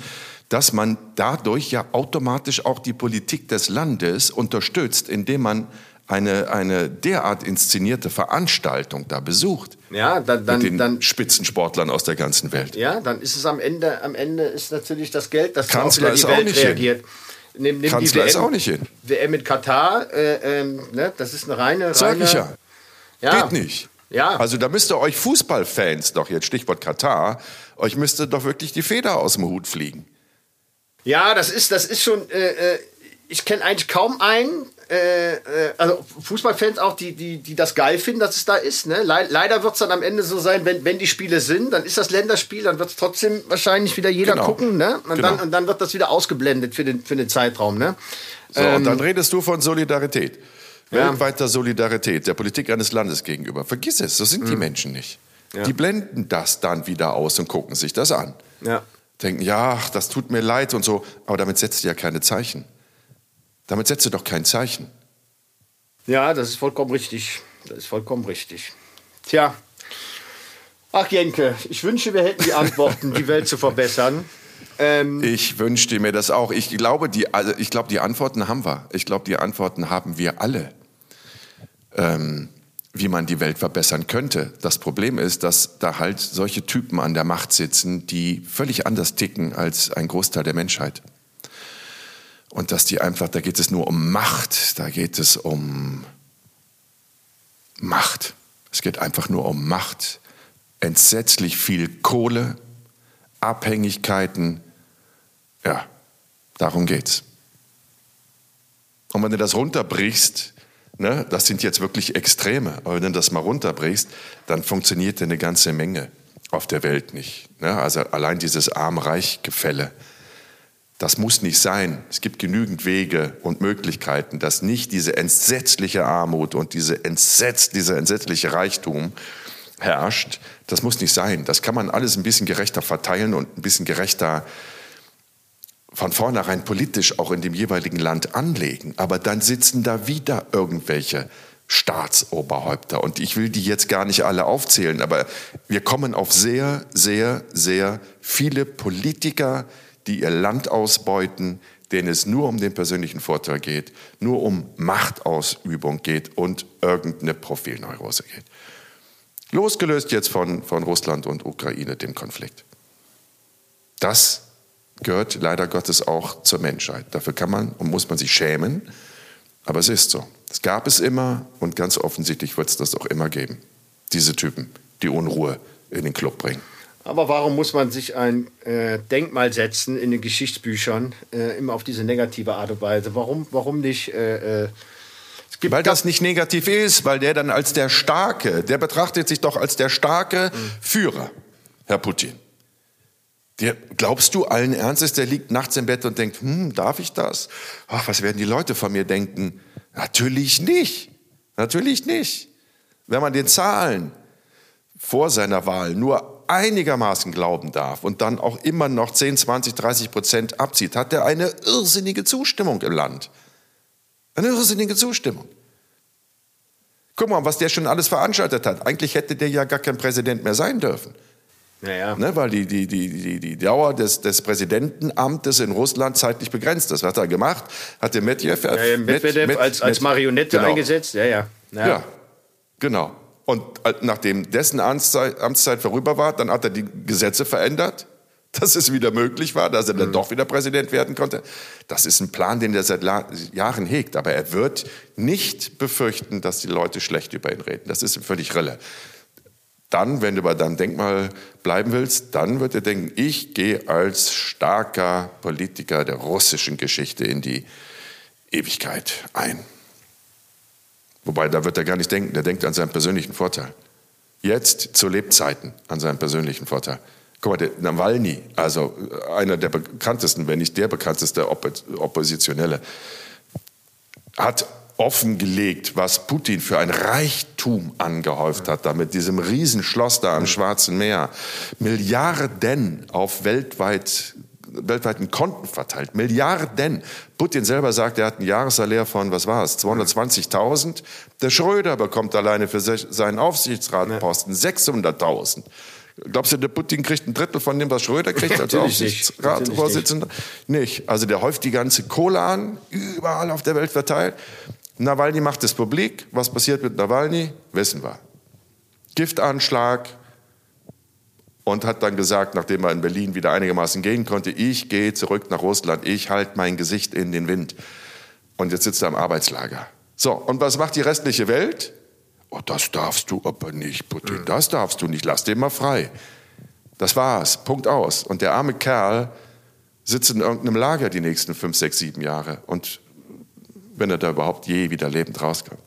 dass man dadurch ja automatisch auch die Politik des Landes unterstützt, indem man eine, eine derart inszenierte Veranstaltung da besucht. Ja, dann, dann, mit den dann, Spitzensportlern aus der ganzen Welt. Ja, dann ist es am Ende, am Ende ist natürlich das Geld, das Kanzler auch die Welt nicht reagiert. Nimm, nimm Kanzler WM, ist auch nicht hin. WM in Katar, äh, ähm, ne, das ist eine reine. Sag reine, ich ja. ja. Geht nicht. Ja. Also da müsste euch Fußballfans doch jetzt Stichwort Katar, euch müsste doch wirklich die Feder aus dem Hut fliegen. Ja, das ist, das ist schon. Äh, äh ich kenne eigentlich kaum einen, äh, äh, also Fußballfans auch, die, die, die das geil finden, dass es da ist. Ne? Le leider wird es dann am Ende so sein, wenn, wenn die Spiele sind, dann ist das Länderspiel, dann wird es trotzdem wahrscheinlich wieder jeder genau. gucken. Ne? Und, genau. dann, und dann wird das wieder ausgeblendet für den, für den Zeitraum. Ne? So, ähm, und dann redest du von Solidarität. Ja. Weltweiter Solidarität der Politik eines Landes gegenüber. Vergiss es, so sind mhm. die Menschen nicht. Ja. Die blenden das dann wieder aus und gucken sich das an. Ja. Denken, ja, das tut mir leid und so, aber damit setzt du ja keine Zeichen. Damit setzt du doch kein Zeichen. Ja, das ist vollkommen richtig. Das ist vollkommen richtig. Tja. Ach, Jenke, ich wünsche, wir hätten die Antworten, die Welt zu verbessern. Ähm ich wünschte mir das auch. Ich glaube, die, also ich glaube, die Antworten haben wir. Ich glaube, die Antworten haben wir alle ähm, wie man die Welt verbessern könnte. Das Problem ist, dass da halt solche Typen an der Macht sitzen, die völlig anders ticken als ein Großteil der Menschheit. Und dass die einfach, da geht es nur um Macht, da geht es um Macht. Es geht einfach nur um Macht. Entsetzlich viel Kohle, Abhängigkeiten. Ja, darum geht's. Und wenn du das runterbrichst, Ne? Das sind jetzt wirklich Extreme. Aber wenn du das mal runterbrichst, dann funktioniert eine ganze Menge auf der Welt nicht. Ne? Also allein dieses Arm-Reich-Gefälle, das muss nicht sein. Es gibt genügend Wege und Möglichkeiten, dass nicht diese entsetzliche Armut und diese entsetz, dieser entsetzliche Reichtum herrscht. Das muss nicht sein. Das kann man alles ein bisschen gerechter verteilen und ein bisschen gerechter von vornherein politisch auch in dem jeweiligen Land anlegen. Aber dann sitzen da wieder irgendwelche Staatsoberhäupter. Und ich will die jetzt gar nicht alle aufzählen, aber wir kommen auf sehr, sehr, sehr viele Politiker, die ihr Land ausbeuten, denen es nur um den persönlichen Vorteil geht, nur um Machtausübung geht und irgendeine Profilneurose geht. Losgelöst jetzt von, von Russland und Ukraine, dem Konflikt. Das gehört leider Gottes auch zur Menschheit. Dafür kann man und muss man sich schämen, aber es ist so. Es gab es immer und ganz offensichtlich wird es das auch immer geben. Diese Typen, die Unruhe in den Club bringen. Aber warum muss man sich ein äh, Denkmal setzen in den Geschichtsbüchern, äh, immer auf diese negative Art und Weise? Warum, warum nicht? Äh, äh weil das nicht negativ ist, weil der dann als der Starke, der betrachtet sich doch als der starke mhm. Führer, Herr Putin. Der, glaubst du allen Ernstes, der liegt nachts im Bett und denkt, hm, darf ich das? Ach, was werden die Leute von mir denken? Natürlich nicht. Natürlich nicht. Wenn man den Zahlen vor seiner Wahl nur einigermaßen glauben darf und dann auch immer noch 10, 20, 30 Prozent abzieht, hat er eine irrsinnige Zustimmung im Land. Eine irrsinnige Zustimmung. Guck mal, was der schon alles veranstaltet hat. Eigentlich hätte der ja gar kein Präsident mehr sein dürfen. Ja, Ne, weil die, die, die, die, die Dauer des, des Präsidentenamtes in Russland zeitlich begrenzt ist. Was hat er gemacht? Hat der Medvedev, ja, ja, Medvedev Med, als, als Marionette genau. eingesetzt? Ja, ja. Ja, ja genau. Und nachdem dessen Amtszeit, Amtszeit vorüber war, dann hat er die Gesetze verändert, dass es wieder möglich war, dass er dann mhm. doch wieder Präsident werden konnte. Das ist ein Plan, den er seit Jahren hegt. Aber er wird nicht befürchten, dass die Leute schlecht über ihn reden. Das ist ihm völlig Rille. Dann, wenn du bei deinem Denkmal bleiben willst, dann wird er denken, ich gehe als starker Politiker der russischen Geschichte in die Ewigkeit ein. Wobei, da wird er gar nicht denken, der denkt an seinen persönlichen Vorteil. Jetzt zu Lebzeiten an seinen persönlichen Vorteil. Guck mal, der Nawalny, also einer der bekanntesten, wenn nicht der bekannteste Oppositionelle, hat offengelegt, was Putin für ein Reichtum angehäuft hat, da mit diesem Riesenschloss da am Schwarzen Meer. Milliarden auf weltweit weltweiten Konten verteilt. Milliarden. Putin selber sagt, er hat ein Jahressalär von, was war es, 220.000. Der Schröder bekommt alleine für seinen Aufsichtsratposten 600.000. Glaubst du, der Putin kriegt ein Drittel von dem, was Schröder kriegt als Aufsichtsratsvorsitzender? Nicht. Also der häuft die ganze Kohle an, überall auf der Welt verteilt. Nawalny macht es publik. Was passiert mit Nawalny? Wissen wir. Giftanschlag, und hat dann gesagt, nachdem er in Berlin wieder einigermaßen gehen konnte, ich gehe zurück nach Russland, ich halte mein Gesicht in den Wind. Und jetzt sitzt er im Arbeitslager. So, und was macht die restliche Welt? Oh, das darfst du aber nicht, Putin, das darfst du nicht, lass den mal frei. Das war's, Punkt aus. Und der arme Kerl sitzt in irgendeinem Lager die nächsten fünf, sechs, sieben Jahre. Und wenn er da überhaupt je wieder lebend rauskommt.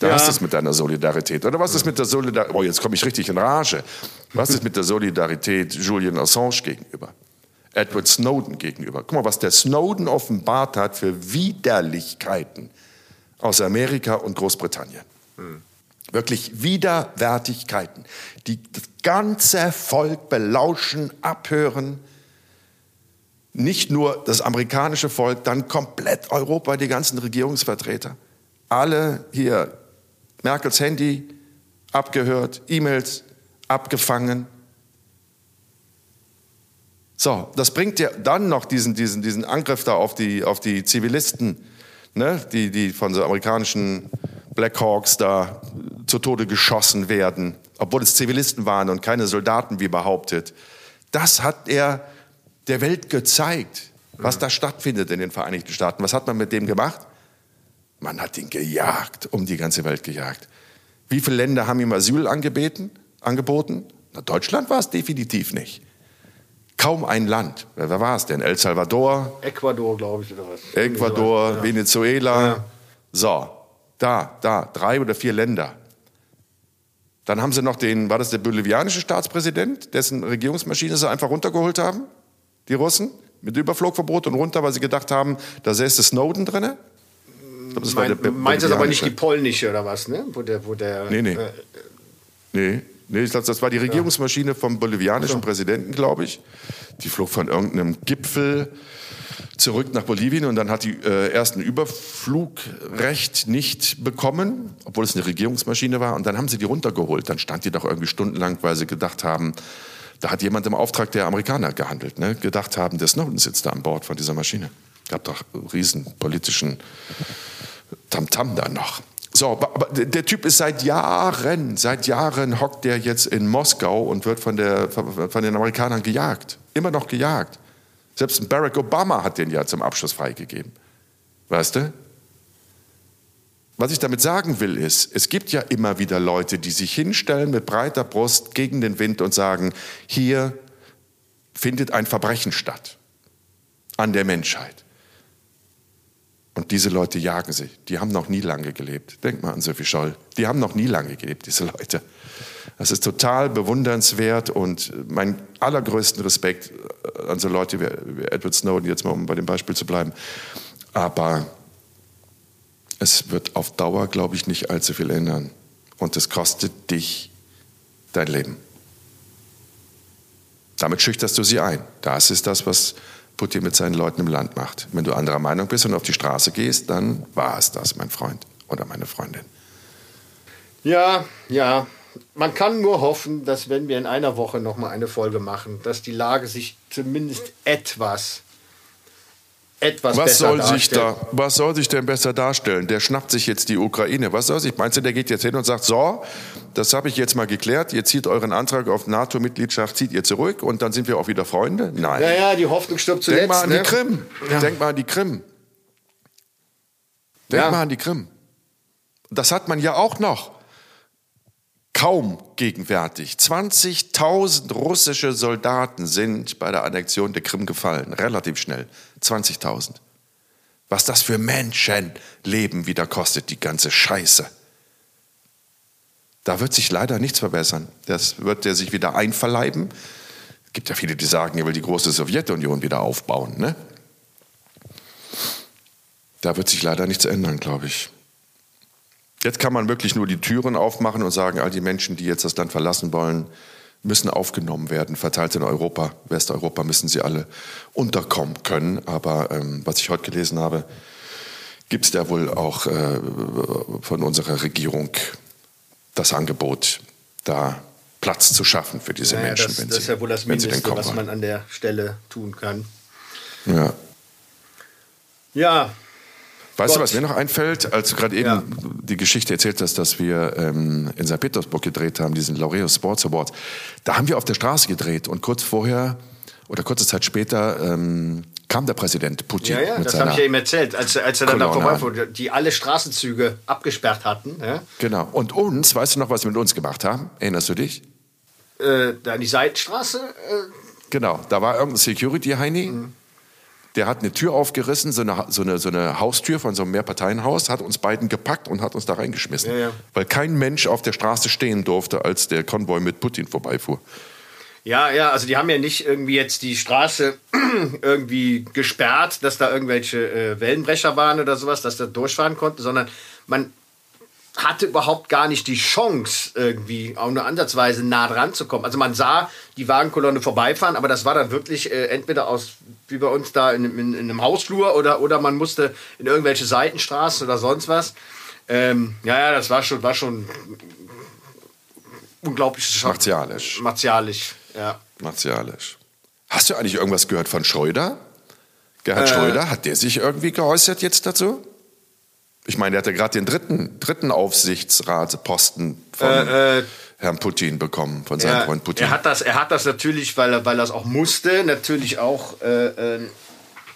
Da ja. hast du es mit deiner Solidarität. Oder was ist mit der Solidarität? Oh, jetzt komme ich richtig in Rage. Was ist mit der Solidarität Julian Assange gegenüber? Edward Snowden gegenüber. Guck mal, was der Snowden offenbart hat für Widerlichkeiten aus Amerika und Großbritannien. Hm. Wirklich Widerwärtigkeiten, die das ganze Volk belauschen, abhören. Nicht nur das amerikanische Volk, dann komplett Europa, die ganzen Regierungsvertreter. Alle hier Merkels Handy abgehört, E-Mails abgefangen. So, das bringt ja dann noch diesen, diesen, diesen Angriff da auf die, auf die Zivilisten, ne, die, die von so amerikanischen Blackhawks da zu Tode geschossen werden, obwohl es Zivilisten waren und keine Soldaten, wie behauptet. Das hat er der Welt gezeigt, was da stattfindet in den Vereinigten Staaten. Was hat man mit dem gemacht? Man hat ihn gejagt, um die ganze Welt gejagt. Wie viele Länder haben ihm Asyl angebeten, angeboten? Na, Deutschland war es definitiv nicht. Kaum ein Land. Wer war es denn? El Salvador? Ecuador, glaube ich, oder was? Ecuador, ja. Venezuela. Ja. So, da, da, drei oder vier Länder. Dann haben sie noch den, war das der bolivianische Staatspräsident, dessen Regierungsmaschine sie einfach runtergeholt haben? Die Russen? Mit Überflugverbot und runter, weil sie gedacht haben, da säße Snowden drinne? Glaub, das mein, der meinst du aber nicht die polnische oder was, ne? Wo der, wo der, nee, nee. Äh, nee. Nee, ich glaube, das war die Regierungsmaschine vom bolivianischen so. Präsidenten, glaube ich. Die flog von irgendeinem Gipfel zurück nach Bolivien und dann hat die äh, erst ein Überflugrecht nicht bekommen, obwohl es eine Regierungsmaschine war. Und dann haben sie die runtergeholt. Dann stand die doch irgendwie stundenlang, weil sie gedacht haben, da hat jemand im Auftrag der Amerikaner gehandelt, ne? gedacht haben, der Snowden sitzt da an Bord von dieser Maschine. Gab doch riesen politischen Tamtam da noch. So, aber der Typ ist seit Jahren, seit Jahren hockt der jetzt in Moskau und wird von, der, von den Amerikanern gejagt. Immer noch gejagt. Selbst Barack Obama hat den ja zum Abschluss freigegeben. Weißt du? Was ich damit sagen will, ist, es gibt ja immer wieder Leute, die sich hinstellen mit breiter Brust gegen den Wind und sagen, hier findet ein Verbrechen statt an der Menschheit. Diese Leute jagen sie. Die haben noch nie lange gelebt. Denk mal an Sophie Scholl. Die haben noch nie lange gelebt, diese Leute. Das ist total bewundernswert und mein allergrößten Respekt an so Leute wie Edward Snowden, jetzt mal um bei dem Beispiel zu bleiben. Aber es wird auf Dauer, glaube ich, nicht allzu viel ändern. Und es kostet dich dein Leben. Damit schüchterst du sie ein. Das ist das, was Putin mit seinen Leuten im Land macht. Wenn du anderer Meinung bist und auf die Straße gehst, dann war es das, mein Freund oder meine Freundin. Ja, ja. Man kann nur hoffen, dass wenn wir in einer Woche noch mal eine Folge machen, dass die Lage sich zumindest etwas etwas Was besser soll, darstellen. sich da, was soll sich denn besser darstellen? Der schnappt sich jetzt die Ukraine. Was soll sich? Meinst du, der geht jetzt hin und sagt, so, das habe ich jetzt mal geklärt, ihr zieht euren Antrag auf NATO-Mitgliedschaft, zieht ihr zurück und dann sind wir auch wieder Freunde? Nein. Ja, ja, die Hoffnung stirbt zuletzt. Denk mal an ne? die Krim. Ja. Denk mal an die Krim. Denk Ja. mal an die Krim. Das hat man ja auch noch kaum gegenwärtig. 20.000 russische Soldaten sind bei der Annexion der Krim gefallen. Relativ schnell. 20.000. Was das für Menschenleben wieder kostet, die ganze Scheiße. Da wird sich leider nichts verbessern. Das wird er sich wieder einverleiben. Es gibt ja viele, die sagen, er will die große Sowjetunion wieder aufbauen. Ne? Da wird sich leider nichts ändern, glaube ich. Jetzt kann man wirklich nur die Türen aufmachen und sagen, all die Menschen, die jetzt das Land verlassen wollen, müssen aufgenommen werden, verteilt in Europa, Westeuropa müssen sie alle unterkommen können. Aber ähm, was ich heute gelesen habe, gibt es ja wohl auch äh, von unserer Regierung das Angebot, da Platz zu schaffen für diese Naja, Menschen, das, wenn, das sie, ist ja wohl das Mindeste, was man an der Stelle tun kann. Ja. Ja, Weißt du, Gott. was mir noch einfällt, als du gerade eben Ja. die Geschichte erzählt hast, dass wir ähm, in St. Petersburg gedreht haben, diesen Laureus Sports Awards. Da haben wir auf der Straße gedreht und kurz vorher oder kurze Zeit später ähm, kam der Präsident Putin ja, ja mit das habe ich ja eben erzählt, als, als er dann da vorbeifuhr, die alle Straßenzüge abgesperrt hatten. Ja? Genau. Und uns, weißt du noch, was wir mit uns gemacht haben? Erinnerst du dich? Äh, da an die Seitenstraße. Äh, Genau, da war irgendein Security-Heini, Mhm. Der hat eine Tür aufgerissen, so eine, so, eine, so eine Haustür von so einem Mehrparteienhaus, hat uns beiden gepackt und hat uns da reingeschmissen. Ja, ja. Weil kein Mensch auf der Straße stehen durfte, als der Konvoi mit Putin vorbeifuhr. Ja, ja, also die haben ja nicht irgendwie jetzt die Straße irgendwie gesperrt, dass da irgendwelche äh, Wellenbrecher waren oder sowas, dass da durchfahren konnten, sondern man hatte überhaupt gar nicht die Chance, irgendwie auch nur ansatzweise nah dran zu kommen. Also man sah die Wagenkolonne vorbeifahren, aber das war dann wirklich äh, entweder aus, wie bei uns da in, in, in einem Hausflur oder, oder man musste in irgendwelche Seitenstraßen oder sonst was. Ähm, ja, ja, das war schon, war schon unglaublich Martialisch. martialisch. Ja. Martialisch. Hast du eigentlich irgendwas gehört von Schröder? Äh. Gerhard Schröder, hat der sich irgendwie geäußert jetzt dazu? Ich meine, der hat ja gerade den dritten, dritten Aufsichtsratsposten von Äh, äh, Herrn Putin bekommen, von seinem Er, Freund Putin. er hat das, er hat das natürlich, weil er, weil er es auch musste, natürlich auch äh, äh,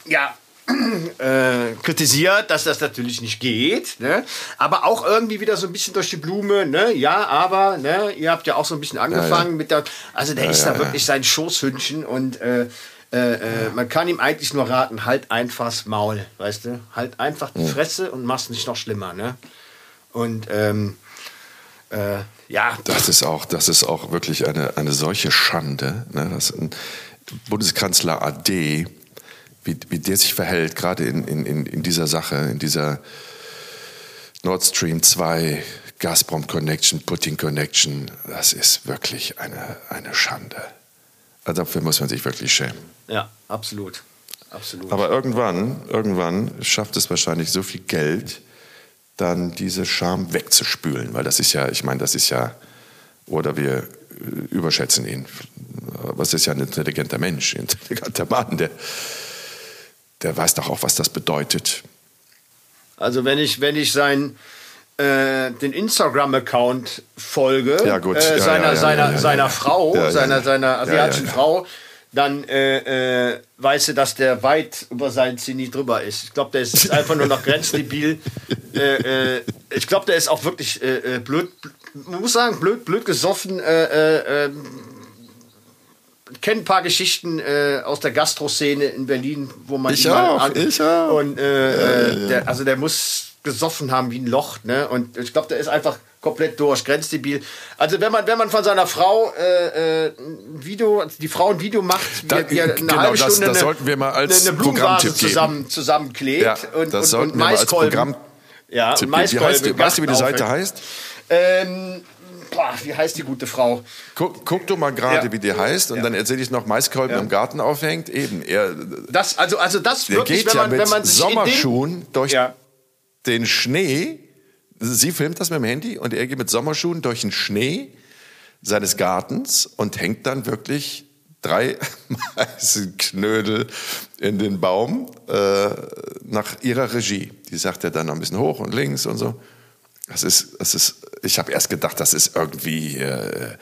ja, äh, kritisiert, dass das natürlich nicht geht. Ne? Aber auch irgendwie wieder so ein bisschen durch die Blume. Ne? Ja, aber ne, ihr habt ja auch so ein bisschen angefangen mit der. Also der ist da wirklich sein Schoßhündchen und äh, äh, äh, man kann ihm eigentlich nur raten, halt einfach's Maul, weißt du? Halt einfach die Fresse und mach's nicht noch schlimmer, ne? Und ähm, äh, ja, Das ist auch, das ist auch wirklich eine, eine solche Schande, ne, dass ein Bundeskanzler AD, wie, wie der sich verhält, gerade in, in, in in dieser Sache, in dieser Nord Stream 2 Gazprom Connection, Putin Connection, das ist wirklich eine, eine Schande. Also dafür muss man sich wirklich schämen. Ja, absolut. Absolut. Aber irgendwann, irgendwann schafft es wahrscheinlich so viel Geld, dann diese Scham wegzuspülen, weil das ist ja, ich meine, das ist ja, oder wir äh, überschätzen ihn. Was ist ja ein intelligenter Mensch, ein intelligenter Mann, der, der weiß doch auch, was das bedeutet. Also wenn ich, wenn ich sein, äh, den Instagram-Account folge, Ja, gut. Äh, Ja, seiner, ja, ja, seiner, ja, seiner ja. Frau, seiner, seiner asiatischen. Frau, dann äh, äh, weiß sie, dass der weit über sein Zenit drüber ist. Ich glaube, der ist einfach nur noch grenzdebil. äh, äh, ich glaube, der ist auch wirklich äh, äh, blöd, man muss sagen, blöd, blöd gesoffen. Äh, äh, kenne ein paar Geschichten aus der Gastroszene in Berlin, wo man Ich ihn mal auch, ich auch. Und äh, äh, Der, also der muss gesoffen haben wie ein Loch, ne? Und ich glaube, der ist einfach komplett durch, grenzdebil. Also wenn man wenn man von seiner Frau äh, äh, ein Video, die Frau ein Video macht, Da- wie eine genau, halbe das- Stunde das eine, sollten wir mal als eine, eine Blumenvase zusammen zusammenklebt Ja, und, das und, sollten und wir mal als Maiskolben. Programm ja, und. Wie heißt die, weißt du, wie die Seite heißt? Ähm, boah, wie heißt die gute Frau? Guck, guck du mal gerade, Ja. wie die heißt, und dann erzähle ich noch, Maiskolben Ja. im Garten aufhängt. Eben, er, Das, also, also das wirklich, geht wenn ja man, mit wenn man sich in den- Sommerschuhen durch Ja. den Schnee. Sie filmt das mit dem Handy und er geht mit Sommerschuhen durch den Schnee seines Gartens und hängt dann wirklich drei Meißelknödel in den Baum äh, nach ihrer Regie. Die sagt er dann ein bisschen hoch und links und so. Das ist, das ist, ich habe erst gedacht, das ist irgendwie äh,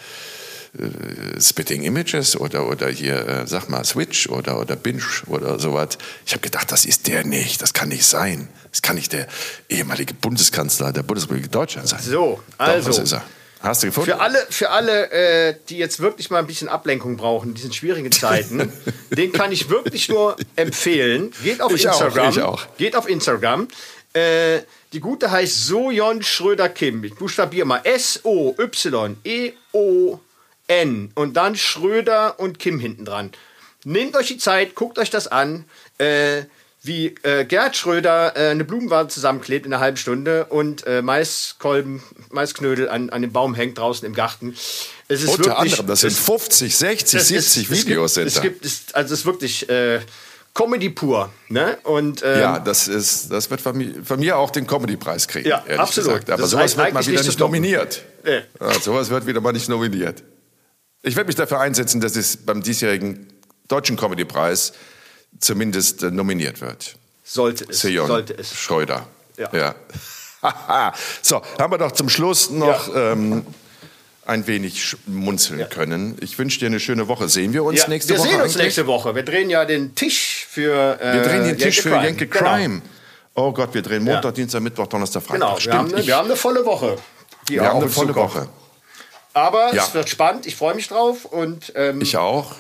äh, Spitting Images oder, oder hier, äh, sag mal, Switch oder, oder Binge oder sowas. Ich habe gedacht, das ist der nicht, das kann nicht sein. Das kann nicht der ehemalige Bundeskanzler der Bundesrepublik Deutschland sein. So, also. Doch, was ist er? Hast du gefunden? Für alle, für alle äh, die jetzt wirklich mal ein bisschen Ablenkung brauchen in diesen schwierigen Zeiten, den kann ich wirklich nur empfehlen. Geht auf Ich auch, Instagram. ich auch. Geht auf Instagram. Äh, die gute heißt Sojon Schröder Kim. Ich buchstabiere mal S-O-Y-E-O-N und dann Schröder und Kim hinten dran. Nehmt euch die Zeit, guckt euch das an. Äh, wie äh, Gerd Schröder äh, eine Blumenwand zusammenklebt in einer halben Stunde und äh, Maiskolben, Maisknödel an, an dem Baum hängt draußen im Garten. Es ist Unter wirklich, anderem, das sind es- 50, 60, es 70 ist- Videos es gibt, es gibt, also es ist wirklich äh, Comedy pur. Ne? Und, ähm, ja, das, ist, das wird von mir, von mir auch den Comedy-Preis kriegen. Ja, absolut. Gesagt. Aber sowas wird mal wieder nicht nicht nominiert. Nee. Ja, sowas wird wieder mal nicht nominiert. Ich werde mich dafür einsetzen, dass es beim diesjährigen Deutschen Comedy-Preis zumindest äh, nominiert wird. sollte es. Sejon Sollte es. Schröder. Ja. ja. so, haben wir doch zum Schluss noch ähm, ein wenig schmunzeln können. Ich wünsche dir eine schöne Woche. Sehen wir uns Ja, nächste wir Woche? sehen uns eigentlich? nächste Woche. Wir drehen ja den Tisch für. Äh, Wir drehen den Tisch Jenke für Crime. Jenke Genau. Crime. Oh Gott, wir drehen Montag, Ja. Dienstag, Mittwoch, Donnerstag, Freitag. Genau, wir Stimmt, haben, eine, wir haben eine volle Woche. Wir haben eine volle zukommt. Woche. Aber Ja. es wird spannend. Ich freue mich drauf und ähm, Ich auch.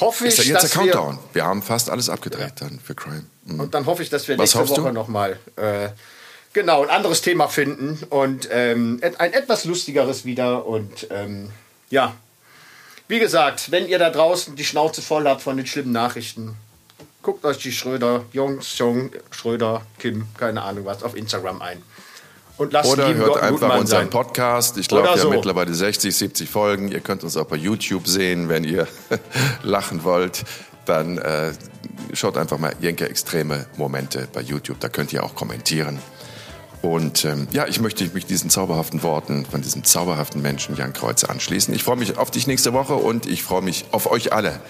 hoffe ich, Ist ja jetzt der dass wir, Countdown. Wir haben fast alles abgedreht dann für Crime. Mhm. Und dann hoffe ich, dass wir Was nächste? Woche nochmal äh, genau ein anderes Thema finden und ähm, ein etwas lustigeres wieder. Und ähm, ja, wie gesagt, wenn ihr da draußen die Schnauze voll habt von den schlimmen Nachrichten, guckt euch die Schröder, Jungs, Jung, Schröder, Kim, keine Ahnung was, auf Instagram ein. Und lasst Oder hört Gott einfach Mann unseren sein. Podcast. Ich glaube, wir haben so. mittlerweile 60, 70 Folgen. Ihr könnt uns auch bei YouTube sehen, wenn ihr lachen wollt. Dann äh, schaut einfach mal Jenke Extreme Momente bei YouTube. Da könnt ihr auch kommentieren. Und ähm, ja, ich möchte mich diesen zauberhaften Worten von diesem zauberhaften Menschen Jan Kreuzer anschließen. Ich freue mich auf dich nächste Woche und ich freue mich auf euch alle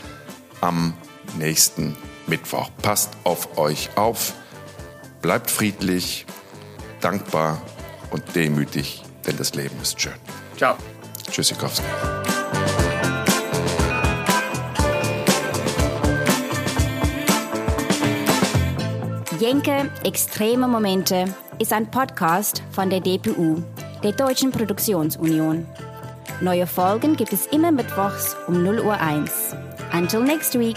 am nächsten Mittwoch. Passt auf euch auf, bleibt friedlich, dankbar und demütig, denn das Leben ist schön. Ciao. Tschüssikowski. Jenke Extreme Momente ist ein Podcast von der DPU, der Deutschen Produktionsunion. Neue Folgen gibt es immer mittwochs um 0 Uhr 1. Until next week.